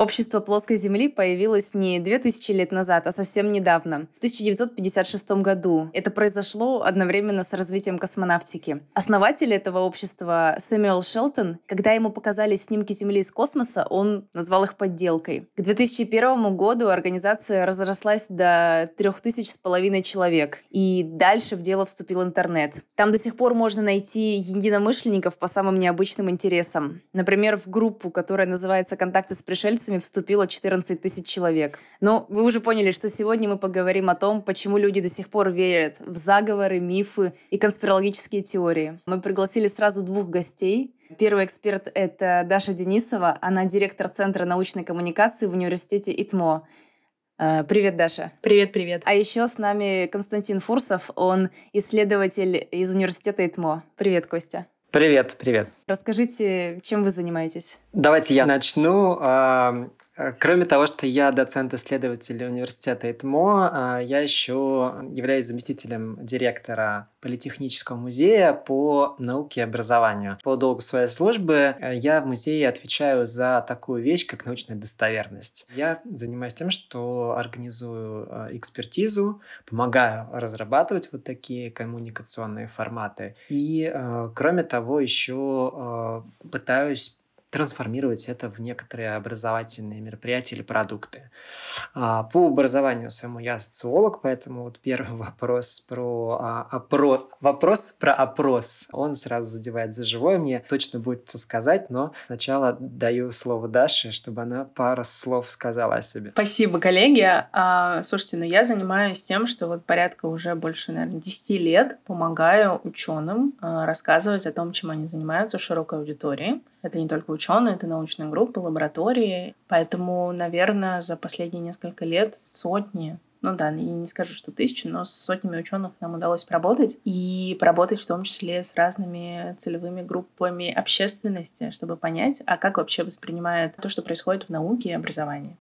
Общество плоской Земли появилось не 2000 лет назад, а совсем недавно, в 1956 году. Это произошло одновременно с развитием космонавтики. Основатель этого общества Сэмюэл Шелтон, когда ему показали снимки Земли из космоса, он назвал их подделкой. К 2001 году организация разрослась до 3000 с половиной человек. И дальше в дело вступил интернет. Там до сих пор можно найти единомышленников по самым необычным интересам. Например, в группу, которая называется «Контакты с пришельцами», вступило 14 тысяч человек. Но вы уже поняли, что сегодня мы поговорим о том, почему люди до сих пор верят в заговоры, мифы и конспирологические теории. Мы пригласили сразу двух гостей. Первый эксперт — это Даша Денисова. Она директор Центра научной коммуникации в университете ИТМО. Э, привет, Даша. Привет, привет. А еще с нами Константин Фурсов. Он исследователь из университета ИТМО. Привет, Костя. Привет, привет. Расскажите, чем вы занимаетесь? Давайте я начну. Э, кроме того, что я доцент-исследователь университета ИТМО, э, я еще являюсь заместителем директора Политехнического музея по науке и образованию. По долгу своей службы э, я в музее отвечаю за такую вещь, как научная достоверность. Я занимаюсь тем, что организую экспертизу, помогаю разрабатывать вот такие коммуникационные форматы. И, кроме того, еще пытаюсь трансформировать это в некоторые образовательные мероприятия или продукты. А, по образованию своему я социолог, поэтому вот первый вопрос про а, опро... вопрос про опрос, он сразу задевает за живое. Мне точно будет что сказать, но сначала даю слово Даше, чтобы она пару слов сказала о себе. Спасибо, коллеги. А, слушайте, ну я занимаюсь тем, что вот порядка уже больше, наверное, 10 лет помогаю ученым рассказывать о том, чем они занимаются широкой аудитории. Это не только ученые, это научные группы, лаборатории. Поэтому, наверное, за последние несколько лет сотни ну да, я не скажу, что тысячи, но с сотнями ученых нам удалось поработать. И поработать в том числе с разными целевыми группами общественности, чтобы понять, а как вообще воспринимают то, что происходит в науке и образовании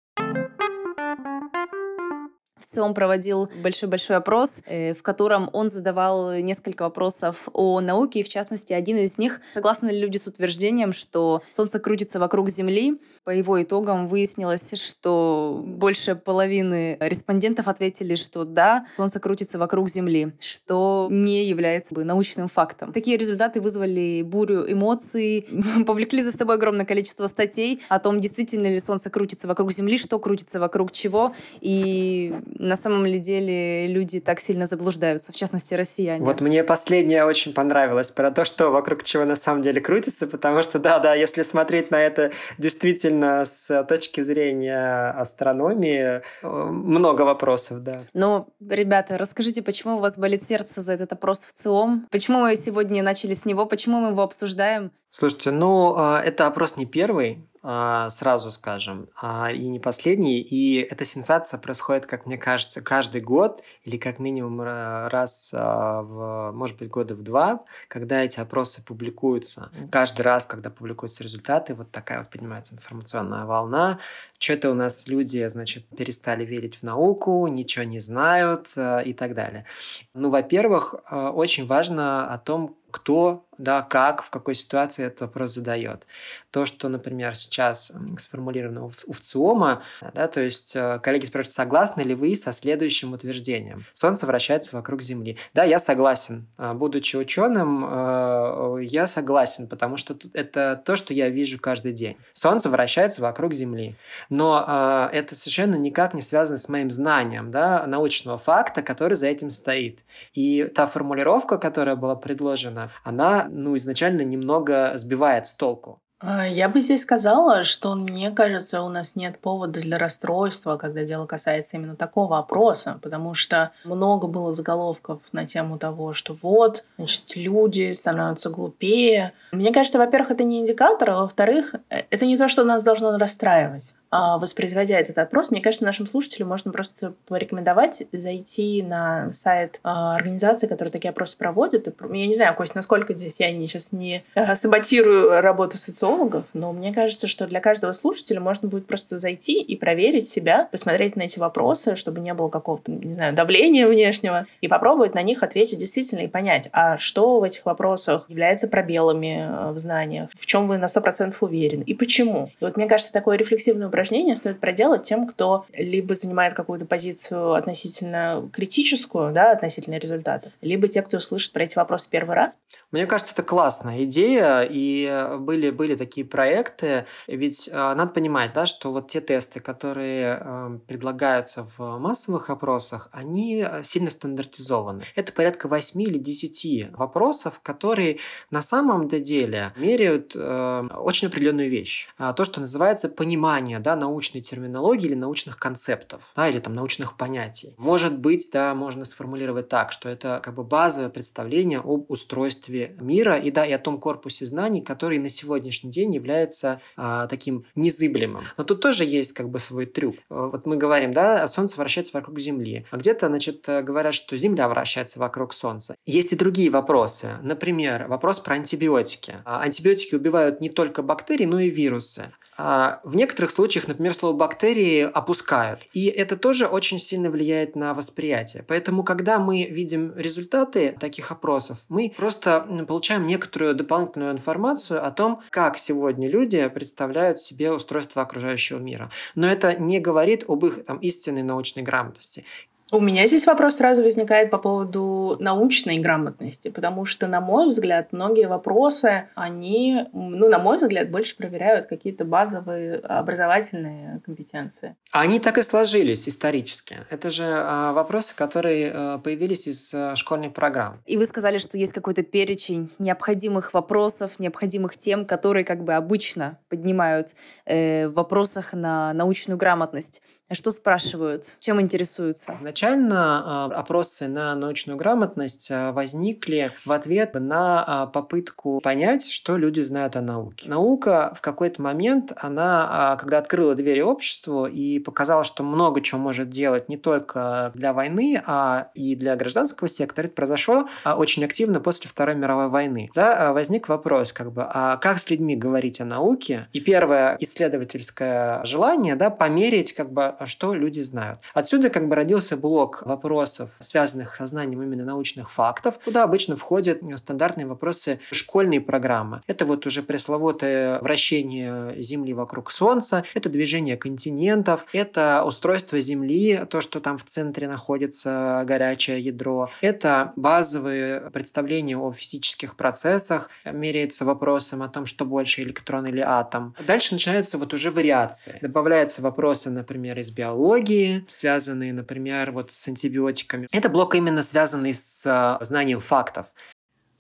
он проводил большой-большой опрос, э, в котором он задавал несколько вопросов о науке, и в частности, один из них, согласны ли люди с утверждением, что Солнце крутится вокруг Земли, по его итогам выяснилось, что больше половины респондентов ответили, что да, Солнце крутится вокруг Земли, что не является научным фактом. Такие результаты вызвали бурю эмоций, повлекли за собой огромное количество статей о том, действительно ли Солнце крутится вокруг Земли, что крутится вокруг чего, и на самом ли деле люди так сильно заблуждаются, в частности, россияне. Вот мне последнее очень понравилось про то, что вокруг чего на самом деле крутится, потому что, да, да, если смотреть на это действительно действительно с точки зрения астрономии э, много вопросов, да. Ну, ребята, расскажите, почему у вас болит сердце за этот опрос в ЦИОМ? Почему мы сегодня начали с него? Почему мы его обсуждаем? Слушайте, ну, а, это опрос не первый. А, сразу скажем, а, и не последний. И эта сенсация происходит, как мне кажется, каждый год или как минимум раз а, в, может быть, года в два, когда эти опросы публикуются. Каждый раз, когда публикуются результаты, вот такая вот поднимается информационная волна. Что-то у нас люди, значит, перестали верить в науку, ничего не знают и так далее. Ну, во-первых, очень важно о том, кто да, как, в какой ситуации этот вопрос задает. То, что, например, сейчас сформулировано у, ВЦИОМа, да, то есть э, коллеги спрашивают, согласны ли вы со следующим утверждением? Солнце вращается вокруг Земли. Да, я согласен. А, будучи ученым, э, я согласен, потому что это то, что я вижу каждый день. Солнце вращается вокруг Земли. Но э, это совершенно никак не связано с моим знанием да, научного факта, который за этим стоит. И та формулировка, которая была предложена, она ну, изначально немного сбивает с толку. А, я бы здесь сказала, что мне кажется, у нас нет повода для расстройства, когда дело касается именно такого опроса, потому что много было заголовков на тему того, что вот, значит, люди становятся глупее. Мне кажется, во-первых, это не индикатор, а во-вторых, э, это не то, что нас должно расстраивать. А, воспроизводя этот опрос, мне кажется, нашим слушателям можно просто порекомендовать зайти на сайт а, организации, которая такие опросы проводит. Я не знаю, Кость, насколько здесь я не, сейчас не а, саботирую работу социологов, но мне кажется, что для каждого слушателя можно будет просто зайти и проверить себя, посмотреть на эти вопросы, чтобы не было какого-то, не знаю, давления внешнего, и попробовать на них ответить действительно и понять, а что в этих вопросах является пробелами в знаниях, в чем вы на 100% уверены и почему. И вот мне кажется, такое рефлексивное упражнение упражнение стоит проделать тем, кто либо занимает какую-то позицию относительно критическую, да, относительно результатов, либо те, кто слышит про эти вопросы первый раз. Мне кажется, это классная идея, и были, были такие проекты, ведь э, надо понимать, да, что вот те тесты, которые э, предлагаются в массовых опросах, они сильно стандартизованы. Это порядка 8 или 10 вопросов, которые на самом деле меряют э, очень определенную вещь. А, то, что называется понимание да, научной терминологии или научных концептов, да, или там научных понятий. Может быть, да, можно сформулировать так, что это как бы базовое представление об устройстве мира и, да, и о том корпусе знаний, который на сегодняшний день является а, таким незыблемым. Но тут тоже есть как бы свой трюк. Э, вот мы говорим, да, Солнце вращается вокруг Земли, а где-то, значит, э, говорят, что Земля вращается вокруг Солнца. Есть и другие вопросы. Например, вопрос про антибиотики. А, антибиотики убивают не только бактерии, но и вирусы. А в некоторых случаях, например, слово бактерии опускают. И это тоже очень сильно влияет на восприятие. Поэтому, когда мы видим результаты таких опросов, мы просто получаем некоторую дополнительную информацию о том, как сегодня люди представляют себе устройство окружающего мира. Но это не говорит об их там, истинной научной грамотности. У меня здесь вопрос сразу возникает по поводу научной грамотности, потому что, на мой взгляд, многие вопросы, они, ну, на мой взгляд, больше проверяют какие-то базовые образовательные компетенции. Они так и сложились исторически. Это же э, вопросы, которые э, появились из э, школьной программы. И вы сказали, что есть какой-то перечень необходимых вопросов, необходимых тем, которые как бы обычно поднимают э, в вопросах на научную грамотность. Что спрашивают? Чем интересуются? Изначально э, опросы на научную грамотность э, возникли в ответ на э, попытку понять, что люди знают о науке. Наука в какой-то момент, она, когда открыла двери обществу и показала, что много чего может делать не только для войны, а и для гражданского сектора, это произошло очень активно после Второй мировой войны. Да, возник вопрос, как бы, а как с людьми говорить о науке? И первое исследовательское желание, да, померить, как бы, а что люди знают. Отсюда как бы родился блок вопросов, связанных со знанием именно научных фактов, куда обычно входят стандартные вопросы школьной программы. Это вот уже пресловутое вращение Земли вокруг Солнца, это движение континентов, это устройство Земли, то, что там в центре находится горячее ядро, это базовые представления о физических процессах, меряется вопросом о том, что больше электрон или атом. Дальше начинаются вот уже вариации. Добавляются вопросы, например, из биологии, связанные, например, вот с антибиотиками. Это блок именно связанный с э, знанием фактов.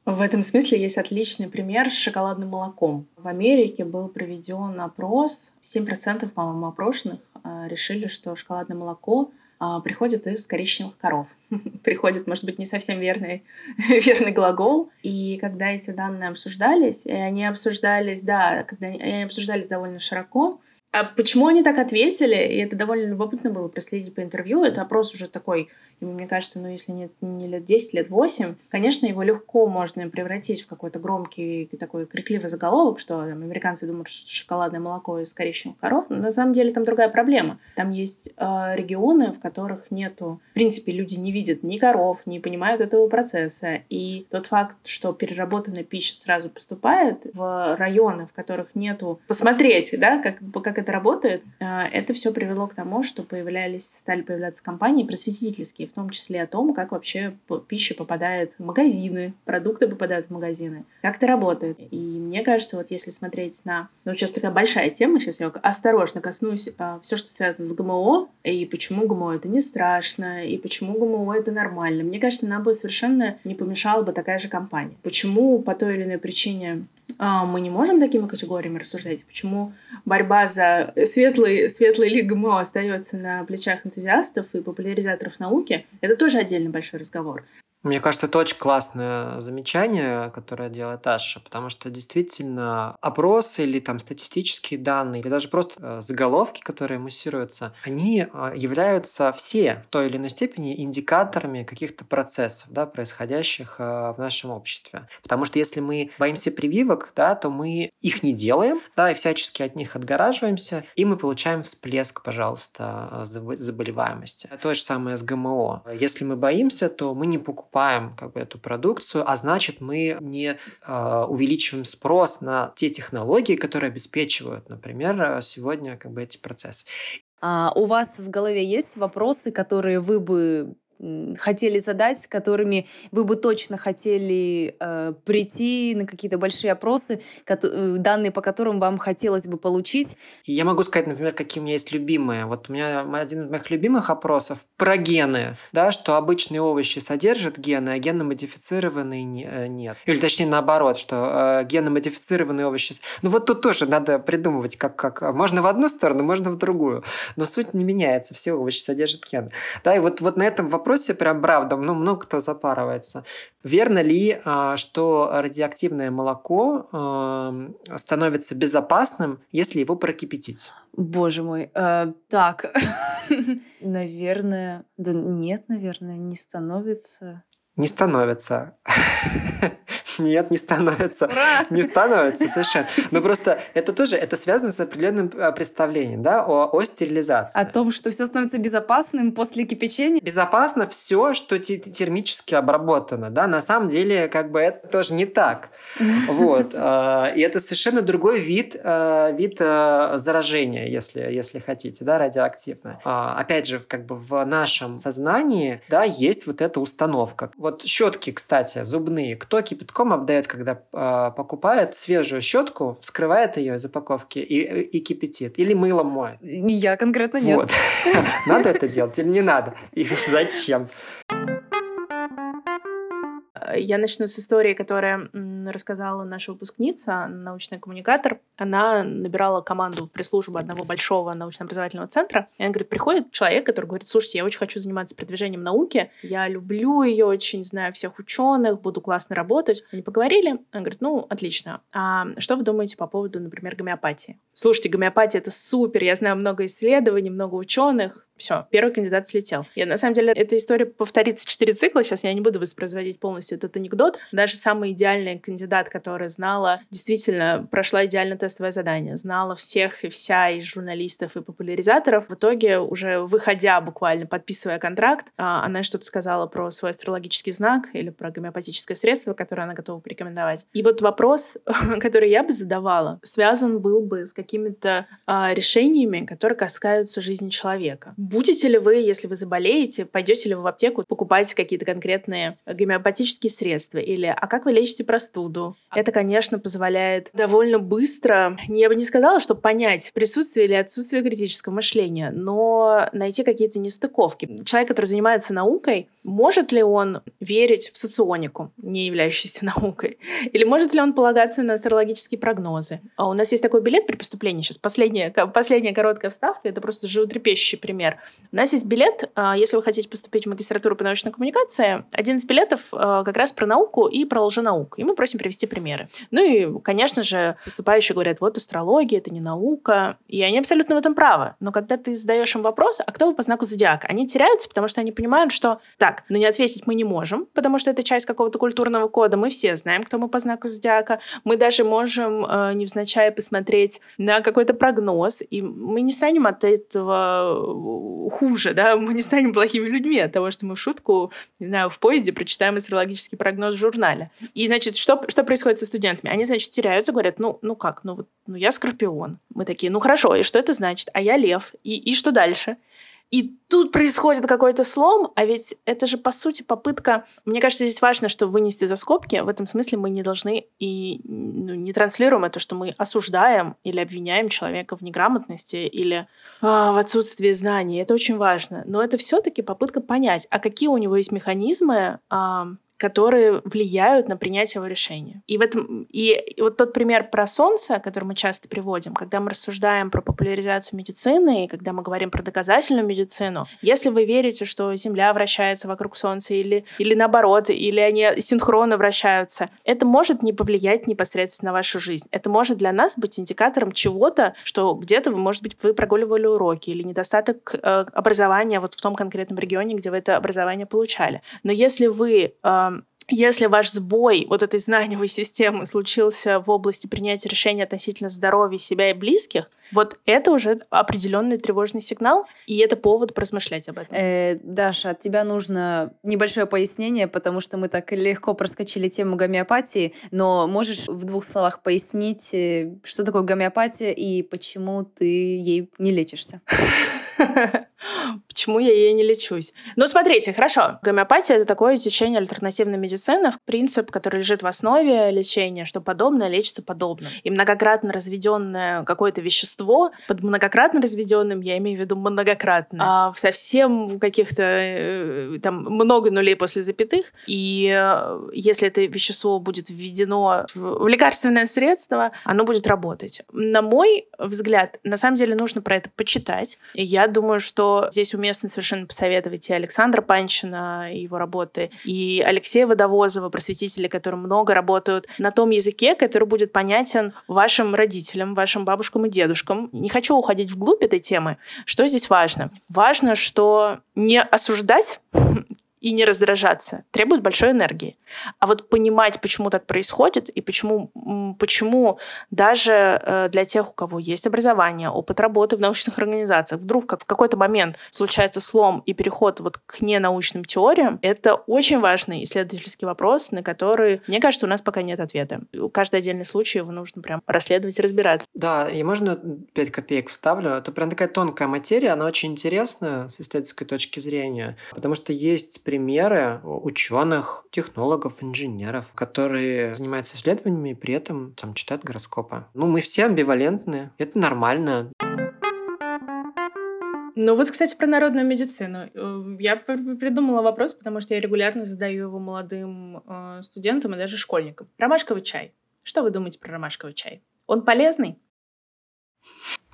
В этом смысле есть отличный пример с шоколадным молоком. В Америке был проведен опрос. 7%, по-моему, опрошенных э, решили, что шоколадное молоко э, приходит из коричневых коров. приходит, может быть, не совсем верный, верный глагол. И когда эти данные обсуждались, и они обсуждались, да, когда они обсуждались довольно широко, а почему они так ответили? И это довольно любопытно было проследить по интервью. Это опрос уже такой и мне кажется, ну, если нет не лет 10, лет 8, конечно, его легко можно превратить в какой-то громкий такой крикливый заголовок, что там, американцы думают, что шоколадное молоко из коричневых коров. Но на самом деле там другая проблема. Там есть э, регионы, в которых нету... В принципе, люди не видят ни коров, не понимают этого процесса. И тот факт, что переработанная пища сразу поступает в районы, в которых нету... Посмотреть, да, как, как это работает, э, это все привело к тому, что появлялись, стали появляться компании просветительские, в том числе о том, как вообще пища попадает в магазины, продукты попадают в магазины, как это работает. И мне кажется, вот если смотреть на... Ну, сейчас такая большая тема, сейчас я осторожно коснусь а, все, что связано с ГМО, и почему ГМО это не страшно, и почему ГМО это нормально. Мне кажется, нам бы совершенно не помешала бы такая же компания. Почему по той или иной причине мы не можем такими категориями рассуждать. Почему борьба за светлый, светлый лиг ГМО остается на плечах энтузиастов и популяризаторов науки, это тоже отдельный большой разговор. Мне кажется, это очень классное замечание, которое делает Аша, потому что действительно опросы или там статистические данные, или даже просто э, заголовки, которые муссируются, они э, являются все в той или иной степени индикаторами каких-то процессов, да, происходящих э, в нашем обществе. Потому что если мы боимся прививок, да, то мы их не делаем, да, и всячески от них отгораживаемся, и мы получаем всплеск, пожалуйста, заболеваемости. То же самое с ГМО. Если мы боимся, то мы не покупаем покупаем как бы эту продукцию, а значит мы не э, увеличиваем спрос на те технологии, которые обеспечивают, например, сегодня как бы эти процессы. А у вас в голове есть вопросы, которые вы бы хотели задать, которыми вы бы точно хотели э, прийти на какие-то большие опросы, э, данные по которым вам хотелось бы получить? Я могу сказать, например, какие у меня есть любимые. Вот у меня один из моих любимых опросов про гены, да, что обычные овощи содержат гены, а генно-модифицированные не, э, нет. Или точнее наоборот, что э, генно-модифицированные овощи... Ну вот тут тоже надо придумывать, как, как... Можно в одну сторону, можно в другую. Но суть не меняется, все овощи содержат гены. Да, и вот, вот на этом вопросе вопросе прям правда, ну, много кто запарывается. Верно ли, а, что радиоактивное молоко становится безопасным, если его прокипятить? Боже мой. Э, так, наверное, да нет, наверное, не становится. Не становится. Нет, не становится. Ура! Не становится совершенно. Но просто это тоже, это связано с определенным а, представлением, да, о, о стерилизации. О том, что все становится безопасным после кипячения? Безопасно все, что термически обработано, да, на самом деле, как бы это тоже не так. Вот. А, и это совершенно другой вид, а, вид заражения, если, если хотите, да, радиоактивное. Опять же, как бы в нашем сознании, да, есть вот эта установка. Вот щетки, кстати, зубные, кто кипятком знакомый обдает, когда э, покупает свежую щетку, вскрывает ее из упаковки и, и кипятит. Или мылом моет. Я конкретно нет. Вот. Надо это делать или не надо? И зачем? Я начну с истории, которая рассказала наша выпускница, научный коммуникатор. Она набирала команду пресс-службы одного большого научно-образовательного центра. И она говорит, приходит человек, который говорит, слушайте, я очень хочу заниматься продвижением науки, я люблю ее очень, знаю всех ученых, буду классно работать. Они поговорили, она говорит, ну, отлично. А что вы думаете по поводу, например, гомеопатии? Слушайте, гомеопатия — это супер, я знаю много исследований, много ученых, все, первый кандидат слетел. И на самом деле эта история повторится четыре цикла. Сейчас я не буду воспроизводить полностью этот анекдот. Даже самый идеальный кандидат, который знала, действительно прошла идеально тестовое задание, знала всех и вся из журналистов и популяризаторов, в итоге уже выходя буквально, подписывая контракт, а, она что-то сказала про свой астрологический знак или про гомеопатическое средство, которое она готова порекомендовать. И вот вопрос, который я бы задавала, связан был бы с какими-то а, решениями, которые касаются жизни человека Будете ли вы, если вы заболеете, пойдете ли вы в аптеку, покупаете какие-то конкретные гомеопатические средства? Или а как вы лечите простуду? Это, конечно, позволяет довольно быстро, я бы не сказала, что понять присутствие или отсутствие критического мышления, но найти какие-то нестыковки. Человек, который занимается наукой, может ли он верить в соционику, не являющуюся наукой? Или может ли он полагаться на астрологические прогнозы? А у нас есть такой билет при поступлении сейчас. Последняя, последняя короткая вставка, это просто животрепещущий пример. У нас есть билет, а, если вы хотите поступить в магистратуру по научной коммуникации, один из билетов а, как раз про науку и про лженауку. И мы просим привести примеры. Ну и, конечно же, поступающие говорят, вот астрология, это не наука. И они абсолютно в этом правы. Но когда ты задаешь им вопрос, а кто вы по знаку зодиака, они теряются, потому что они понимают, что так, но не ответить мы не можем, потому что это часть какого-то культурного кода. Мы все знаем, кто мы по знаку зодиака. Мы даже можем э, невзначай посмотреть на какой-то прогноз, и мы не станем от этого хуже, да, мы не станем плохими людьми от того, что мы в шутку, не знаю, в поезде прочитаем астрологический прогноз в журнале. И, значит, что, что происходит со студентами? Они, значит, теряются, говорят, ну, ну как, ну вот, ну я скорпион. Мы такие, ну хорошо, и что это значит? А я лев. И, и что дальше? И тут происходит какой-то слом, а ведь это же, по сути, попытка... Мне кажется, здесь важно, что вынести за скобки. В этом смысле мы не должны и ну, не транслируем это, что мы осуждаем или обвиняем человека в неграмотности или а, в отсутствии знаний. Это очень важно. Но это все таки попытка понять, а какие у него есть механизмы, а, которые влияют на принятие его решения. И, в этом, и, и вот тот пример про солнце, который мы часто приводим, когда мы рассуждаем про популяризацию медицины, и когда мы говорим про доказательную медицину, если вы верите, что Земля вращается вокруг Солнца или, или наоборот, или они синхронно вращаются, это может не повлиять непосредственно на вашу жизнь. Это может для нас быть индикатором чего-то, что где-то, может быть, вы прогуливали уроки или недостаток э, образования вот в том конкретном регионе, где вы это образование получали. Но если вы э, если ваш сбой вот этой знаниевой системы случился в области принятия решений относительно здоровья себя и близких, вот это уже определенный тревожный сигнал, и это повод поразмышлять об этом. Э, Даша, от тебя нужно небольшое пояснение, потому что мы так легко проскочили тему гомеопатии, но можешь в двух словах пояснить, э, что такое гомеопатия и почему ты ей не лечишься? Почему я ей не лечусь? Ну, смотрите, хорошо. Гомеопатия — это такое течение альтернативной медицины, принцип, который лежит в основе лечения, что подобное лечится подобным. И многократно разведенное какое-то вещество, под многократно разведенным я имею в виду многократно, а совсем каких-то э, там много нулей после запятых, и э, если это вещество будет введено в лекарственное средство, оно будет работать. На мой взгляд, на самом деле нужно про это почитать. И я думаю, что здесь уместно совершенно посоветовать и Александра Панчина, и его работы, и Алексея Водовозова, просветители, которые много работают на том языке, который будет понятен вашим родителям, вашим бабушкам и дедушкам. Не хочу уходить вглубь этой темы. Что здесь важно? Важно, что не осуждать и не раздражаться требует большой энергии. А вот понимать, почему так происходит, и почему, почему даже э, для тех, у кого есть образование, опыт работы в научных организациях, вдруг как в какой-то момент случается слом и переход вот к ненаучным теориям, это очень важный исследовательский вопрос, на который, мне кажется, у нас пока нет ответа. Каждый отдельный случай его нужно прям расследовать и разбираться. Да, и можно 5 копеек вставлю. Это прям такая тонкая материя, она очень интересная с исследовательской точки зрения, потому что есть примеры ученых, технологов, инженеров, которые занимаются исследованиями и при этом там читают гороскопы. Ну, мы все амбивалентны, это нормально. Ну вот, кстати, про народную медицину. Э, я придумала вопрос, потому что я регулярно задаю его молодым э, студентам и даже школьникам. Ромашковый чай. Что вы думаете про ромашковый чай? Он полезный?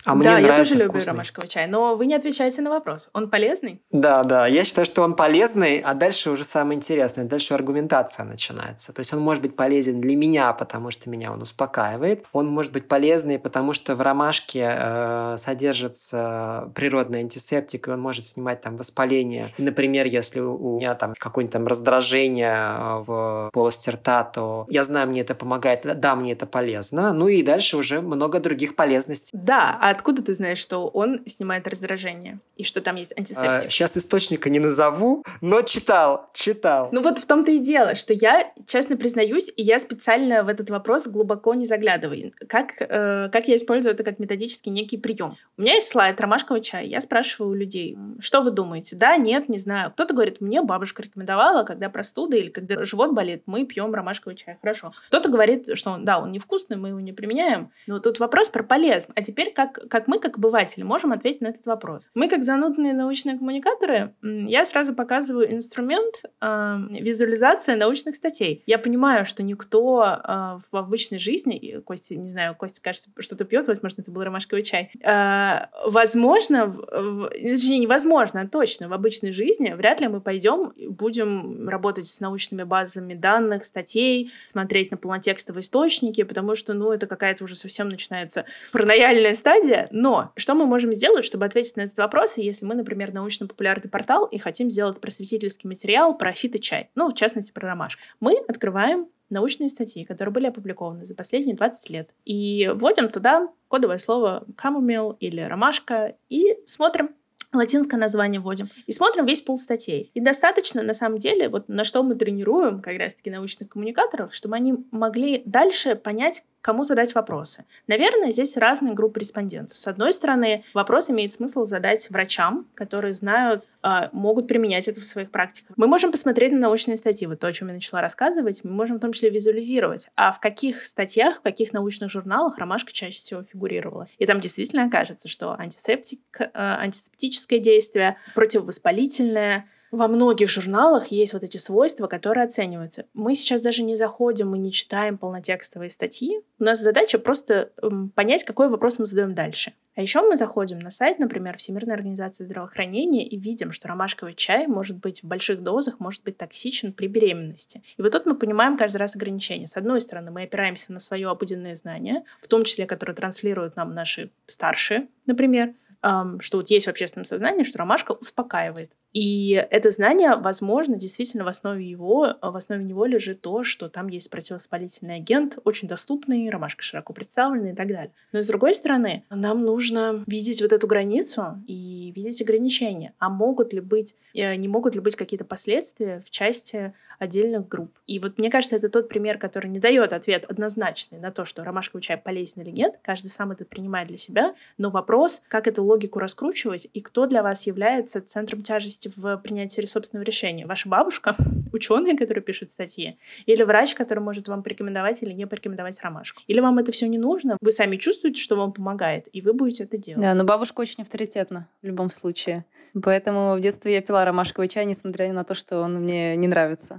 А мне да, я тоже люблю вкусный. ромашковый чай, но вы не отвечаете на вопрос. Он полезный? Да, да. Я считаю, что он полезный, а дальше уже самое интересное. Дальше аргументация начинается. То есть он может быть полезен для меня, потому что меня он успокаивает. Он может быть полезный, потому что в ромашке э, содержится природный антисептик, и он может снимать там воспаление. Например, если у меня там какое-нибудь там раздражение э, в полости рта, то я знаю, мне это помогает. Да, мне это полезно. Ну и дальше уже много других полезностей. Да, а откуда ты знаешь, что он снимает раздражение? И что там есть антисептик? А, сейчас источника не назову, но читал, читал. Ну вот в том-то и дело, что я, честно признаюсь, и я специально в этот вопрос глубоко не заглядываю. Как, э, как я использую это как методический некий прием? У меня есть слайд ромашкового чая. Я спрашиваю у людей, что вы думаете? Да, нет, не знаю. Кто-то говорит, мне бабушка рекомендовала, когда простуда или когда живот болит, мы пьем ромашковый чай. Хорошо. Кто-то говорит, что он, да, он невкусный, мы его не применяем. Но тут вопрос про полезно. А теперь как, как мы, как обыватели, можем ответить на этот вопрос? Мы, как занудные научные коммуникаторы, я сразу показываю инструмент э, визуализация научных статей. Я понимаю, что никто э, в обычной жизни, Костя, не знаю, Костя, кажется, что-то пьет, возможно, это был ромашковый чай. Э, возможно, в, точнее, невозможно, а точно, в обычной жизни вряд ли мы пойдем, будем работать с научными базами данных, статей, смотреть на полнотекстовые источники, потому что, ну, это какая-то уже совсем начинается паранояльная стадия, но что мы можем сделать, чтобы ответить на этот вопрос, если мы, например, научно-популярный портал и хотим сделать просветительский материал про фиточай, ну, в частности, про ромашку? Мы открываем научные статьи, которые были опубликованы за последние 20 лет. И вводим туда кодовое слово «камомил» или «ромашка» и смотрим, латинское название вводим. И смотрим весь пул статей. И достаточно, на самом деле, вот на что мы тренируем как раз-таки научных коммуникаторов, чтобы они могли дальше понять, кому задать вопросы. Наверное, здесь разные группы респондентов. С одной стороны, вопрос имеет смысл задать врачам, которые знают, э, могут применять это в своих практиках. Мы можем посмотреть на научные статьи, вот то, о чем я начала рассказывать, мы можем в том числе визуализировать, а в каких статьях, в каких научных журналах ромашка чаще всего фигурировала. И там действительно окажется, что антисептик, э, антисептическое действие, противовоспалительное, во многих журналах есть вот эти свойства, которые оцениваются. Мы сейчас даже не заходим, мы не читаем полнотекстовые статьи. У нас задача просто эм, понять, какой вопрос мы задаем дальше. А еще мы заходим на сайт, например, Всемирной организации здравоохранения и видим, что ромашковый чай может быть в больших дозах, может быть токсичен при беременности. И вот тут мы понимаем каждый раз ограничения. С одной стороны, мы опираемся на свое обыденное знание, в том числе, которое транслируют нам наши старшие, например, что вот есть в общественном сознании, что ромашка успокаивает. И это знание, возможно, действительно в основе его, в основе него лежит то, что там есть противовоспалительный агент, очень доступный, ромашка широко представленный и так далее. Но с другой стороны, нам нужно видеть вот эту границу и видеть ограничения. А могут ли быть, э, не могут ли быть какие-то последствия в части отдельных групп. И вот мне кажется, это тот пример, который не дает ответ однозначный на то, что ромашковый чай полезен или нет. Каждый сам это принимает для себя. Но вопрос, как эту логику раскручивать и кто для вас является центром тяжести в принятии собственного решения. Ваша бабушка, ученые, которые пишут статьи, или врач, который может вам порекомендовать или не порекомендовать ромашку. Или вам это все не нужно, вы сами чувствуете, что вам помогает, и вы будете это делать. Да, но бабушка очень авторитетна в любом случае. Поэтому в детстве я пила ромашковый чай, несмотря на то, что он мне не нравится.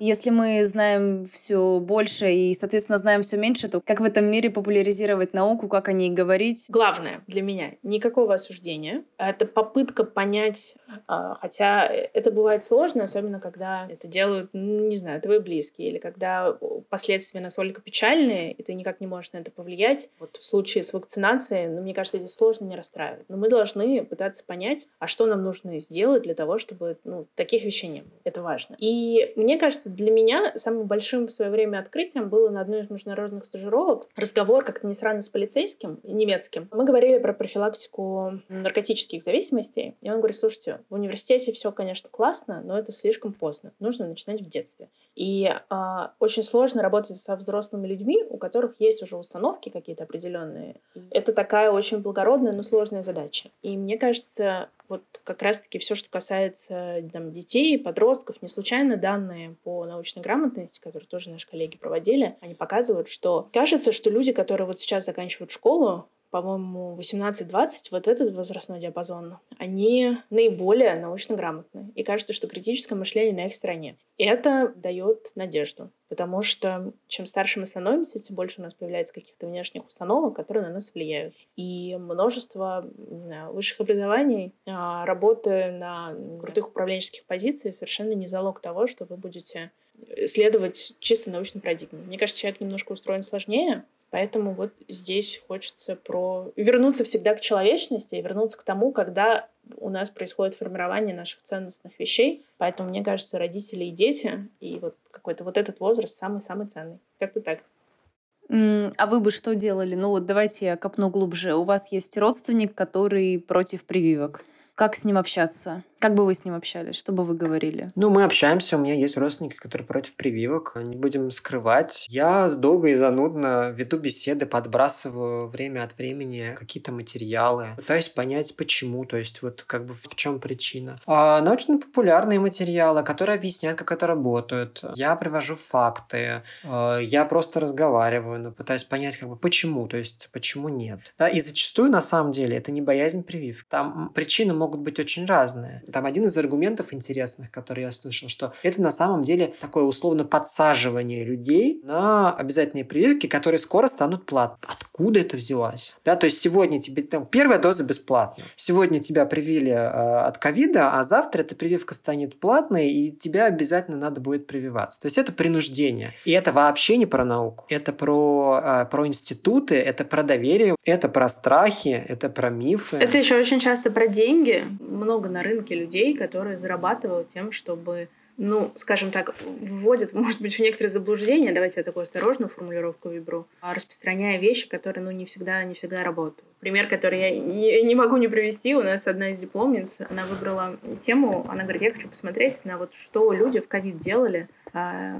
Если мы знаем все больше и, соответственно, знаем все меньше, то как в этом мире популяризировать науку, как о ней говорить? Главное для меня — никакого осуждения. Это попытка понять, а, хотя это бывает сложно, особенно когда это делают, не знаю, твои близкие, или когда последствия настолько печальные, и ты никак не можешь на это повлиять. Вот в случае с вакцинацией, ну, мне кажется, здесь сложно не расстраиваться. Но мы должны пытаться понять, а что нам нужно сделать для того, чтобы ну, таких вещей не было. Это важно. И мне кажется, для меня самым большим в свое время открытием было на одной из международных стажировок разговор, как-то не сразу с полицейским, немецким. Мы говорили про профилактику наркотических зависимостей, и он говорит, слушайте, в университете все, конечно, классно, но это слишком поздно, нужно начинать в детстве. И э, очень сложно работать со взрослыми людьми, у которых есть уже установки какие-то определенные. Это такая очень благородная, но сложная задача. И мне кажется, вот как раз-таки все, что касается там, детей, подростков, не случайно данные по научной грамотности, которые тоже наши коллеги проводили, они показывают, что кажется, что люди, которые вот сейчас заканчивают школу, по-моему, 18-20, вот этот возрастной диапазон, они наиболее научно грамотны. И кажется, что критическое мышление на их стороне. И это дает надежду, потому что чем старше мы становимся, тем больше у нас появляется каких-то внешних установок, которые на нас влияют. И множество не знаю, высших образований, а, работы на крутых управленческих позициях совершенно не залог того, что вы будете следовать чисто научной парадигме. Мне кажется, человек немножко устроен сложнее, Поэтому вот здесь хочется про вернуться всегда к человечности и вернуться к тому, когда у нас происходит формирование наших ценностных вещей. Поэтому, мне кажется, родители и дети, и вот какой-то вот этот возраст самый-самый ценный. Как-то так. А вы бы что делали? Ну вот давайте я копну глубже. У вас есть родственник, который против прививок. Как с ним общаться? Как бы вы с ним общались? Что бы вы говорили? Ну, мы общаемся, у меня есть родственники, которые против прививок. Не будем скрывать. Я долго и занудно веду беседы, подбрасываю время от времени какие-то материалы. Пытаюсь понять, почему, то есть вот как бы в чем причина. А научно-популярные материалы, которые объясняют, как это работает. Я привожу факты, а, я просто разговариваю, но пытаюсь понять, как бы почему, то есть почему нет. Да, и зачастую, на самом деле, это не боязнь прививки. Там причины могут быть очень разные. Там один из аргументов интересных, который я слышал, что это на самом деле такое условно подсаживание людей на обязательные прививки, которые скоро станут платными. Откуда это взялось? Да, то есть сегодня тебе там первая доза бесплатная. Сегодня тебя привили э, от ковида, а завтра эта прививка станет платной, и тебя обязательно надо будет прививаться. То есть это принуждение. И это вообще не про науку. Это про, э, про институты, это про доверие, это про страхи, это про мифы. Это еще очень часто про деньги. Много на рынке людей, которые зарабатывают тем, чтобы ну, скажем так, вводят, может быть, в некоторые заблуждения, давайте я такую осторожную формулировку выберу, а распространяя вещи, которые, ну, не всегда, не всегда работают. Пример, который я не, не могу не привести, у нас одна из дипломниц, она выбрала тему, она говорит, я хочу посмотреть на вот что люди в ковид делали, а,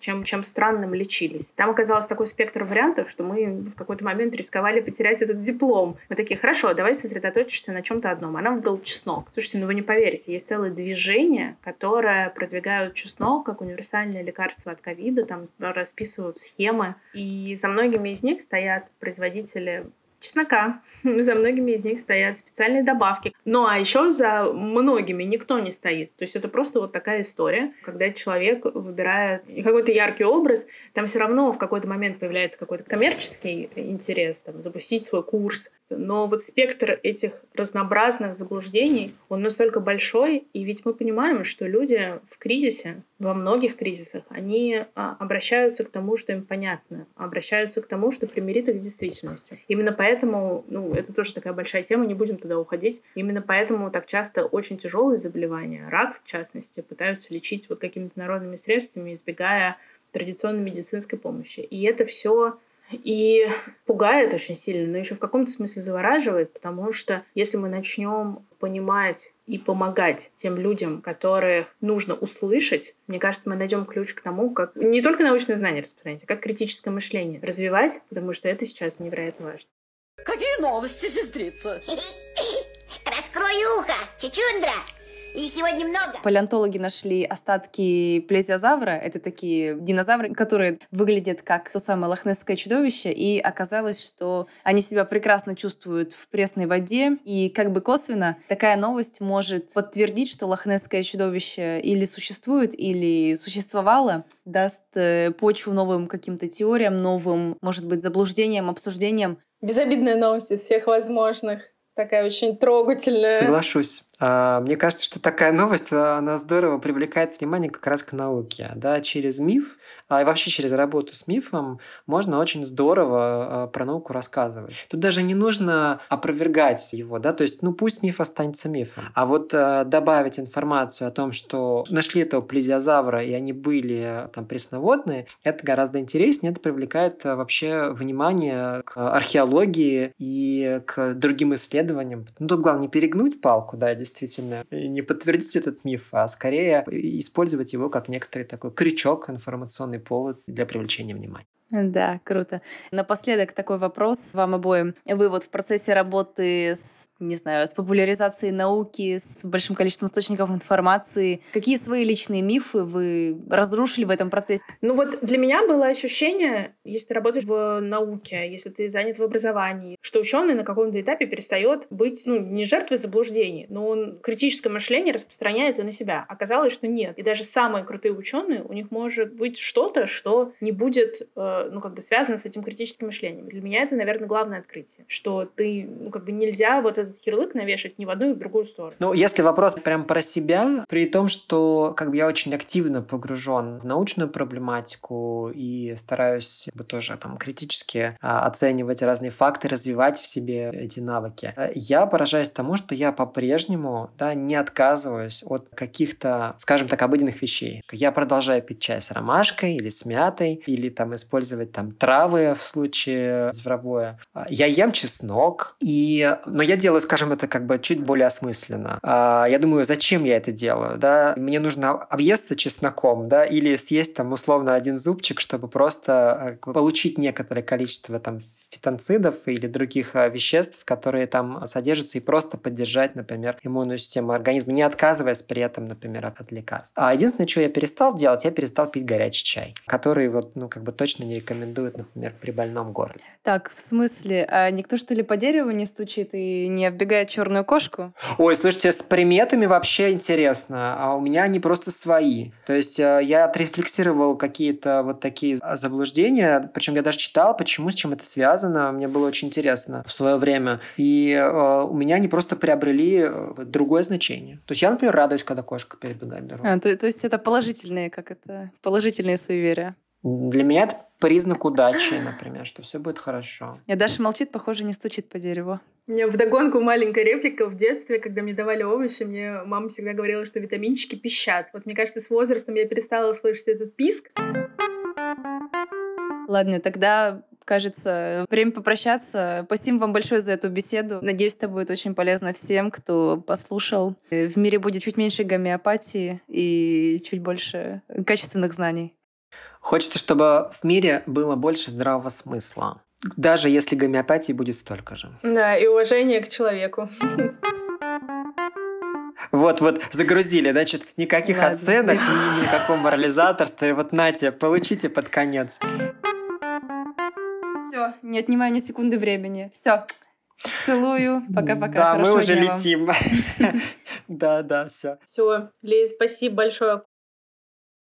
чем, чем странным лечились. Там оказался такой спектр вариантов, что мы в какой-то момент рисковали потерять этот диплом. Мы такие, хорошо, давай сосредоточишься на чем-то одном. Она выбрала чеснок. Слушайте, ну вы не поверите, есть целое движение, которое продвигают чеснок как универсальное лекарство от ковида, там расписывают схемы. И за многими из них стоят производители чеснока. За многими из них стоят специальные добавки. Ну а еще за многими никто не стоит. То есть это просто вот такая история, когда человек выбирает какой-то яркий образ, там все равно в какой-то момент появляется какой-то коммерческий интерес, там, запустить свой курс. Но вот спектр этих разнообразных заблуждений, он настолько большой, и ведь мы понимаем, что люди в кризисе, во многих кризисах, они а, обращаются к тому, что им понятно, обращаются к тому, что примирит их с действительностью. Именно поэтому поэтому, ну, это тоже такая большая тема, не будем туда уходить. Именно поэтому так часто очень тяжелые заболевания, рак в частности, пытаются лечить вот какими-то народными средствами, избегая традиционной медицинской помощи. И это все и пугает очень сильно, но еще в каком-то смысле завораживает, потому что если мы начнем понимать и помогать тем людям, которых нужно услышать, мне кажется, мы найдем ключ к тому, как не только научное знание распространять, а как критическое мышление развивать, потому что это сейчас невероятно важно. Какие новости, сестрица? Раскрой ухо, чучундра! Их сегодня много. Палеонтологи нашли остатки плезиозавра. Это такие динозавры, которые выглядят как то самое лохнесское чудовище. И оказалось, что они себя прекрасно чувствуют в пресной воде. И как бы косвенно такая новость может подтвердить, что лохнесское чудовище или существует, или существовало, даст э, почву новым каким-то теориям, новым, может быть, заблуждениям, обсуждениям. Безобидная новость из всех возможных. Такая очень трогательная. Соглашусь. А, мне кажется, что такая новость, а, она здорово привлекает внимание как раз к науке. Да? Через миф, а и вообще через работу с мифом можно очень здорово про науку рассказывать. Тут даже не нужно опровергать его, да, то есть, ну пусть миф останется мифом. А вот добавить информацию о том, что нашли этого плезиозавра, и они были там пресноводные, это гораздо интереснее, это привлекает вообще внимание к археологии и к другим исследованиям. Ну, тут главное не перегнуть палку, да, действительно действительно не подтвердить этот миф, а скорее использовать его как некоторый такой крючок, информационный повод для привлечения внимания. Да, круто. Напоследок такой вопрос вам обоим. Вы вот в процессе работы с, не знаю, с популяризацией науки, с большим количеством источников информации, какие свои личные мифы вы разрушили в этом процессе? Ну вот для меня было ощущение, если ты работаешь в науке, если ты занят в образовании, что ученый на каком-то этапе перестает быть ну, не жертвой заблуждений, но он критическое мышление распространяет и на себя. Оказалось, что нет. И даже самые крутые ученые, у них может быть что-то, что не будет э, ну, как бы связано с этим критическим мышлением. Для меня это, наверное, главное открытие, что ты, ну, как бы нельзя вот этот ярлык навешать ни в одну, ни в другую сторону. Ну, если вопрос прям про себя, при том, что как бы я очень активно погружен в научную проблематику и стараюсь бы тоже там критически а, оценивать разные факты, развивать в себе эти навыки, э, я поражаюсь тому, что я по-прежнему да, не отказываюсь от каких-то, скажем так, обыденных вещей. Я продолжаю пить чай с ромашкой или с мятой, или там использовать использовать там травы в случае зверобоя. А, я ем чеснок, и... но я делаю, скажем, это как бы чуть более осмысленно. А, я думаю, зачем я это делаю? Да? Мне нужно объесться чесноком, да, или съесть там условно один зубчик, чтобы просто э, получить некоторое количество там фитонцидов или других веществ, которые там содержатся, и просто поддержать, например, иммунную систему организма, не отказываясь при этом, например, от, от лекарств. А единственное, что я перестал делать, я перестал пить горячий чай, который вот, ну, как бы точно не рекомендуют, например, при больном горле. Так, в смысле, а никто что ли по дереву не стучит и не оббегает черную кошку? Ой, слушайте, с приметами вообще интересно, а у меня они просто свои. То есть э, я отрефлексировал какие-то вот такие заблуждения, причем я даже читал, почему, с чем это связано, мне было очень интересно в свое время. И э, у меня они просто приобрели э, другое значение. То есть я, например, радуюсь, когда кошка перебегает дорогу. А, то, то есть это положительные, как это, положительные суеверия? Для меня это признак удачи, например, что все будет хорошо. И Даша молчит, похоже, не стучит по дереву. У меня вдогонку маленькая реплика. В детстве, когда мне давали овощи, мне мама всегда говорила, что витаминчики пищат. Вот мне кажется, с возрастом я перестала слышать этот писк. Ладно, тогда кажется, время попрощаться. Спасибо вам большое за эту беседу. Надеюсь, это будет очень полезно всем, кто послушал. В мире будет чуть меньше гомеопатии и чуть больше качественных знаний. Хочется, чтобы в мире было больше здравого смысла. Даже если гомеопатии будет столько же. Да, и уважение к человеку. Вот, вот, загрузили, значит, никаких Ладно. оценок, ни, никакого морализаторства. И вот, Натя, получите под конец. Все, не отнимаю ни секунды времени. Все. Целую. Пока-пока. Да, мы уже летим. Да, да, все. Все, Лиз, спасибо большое.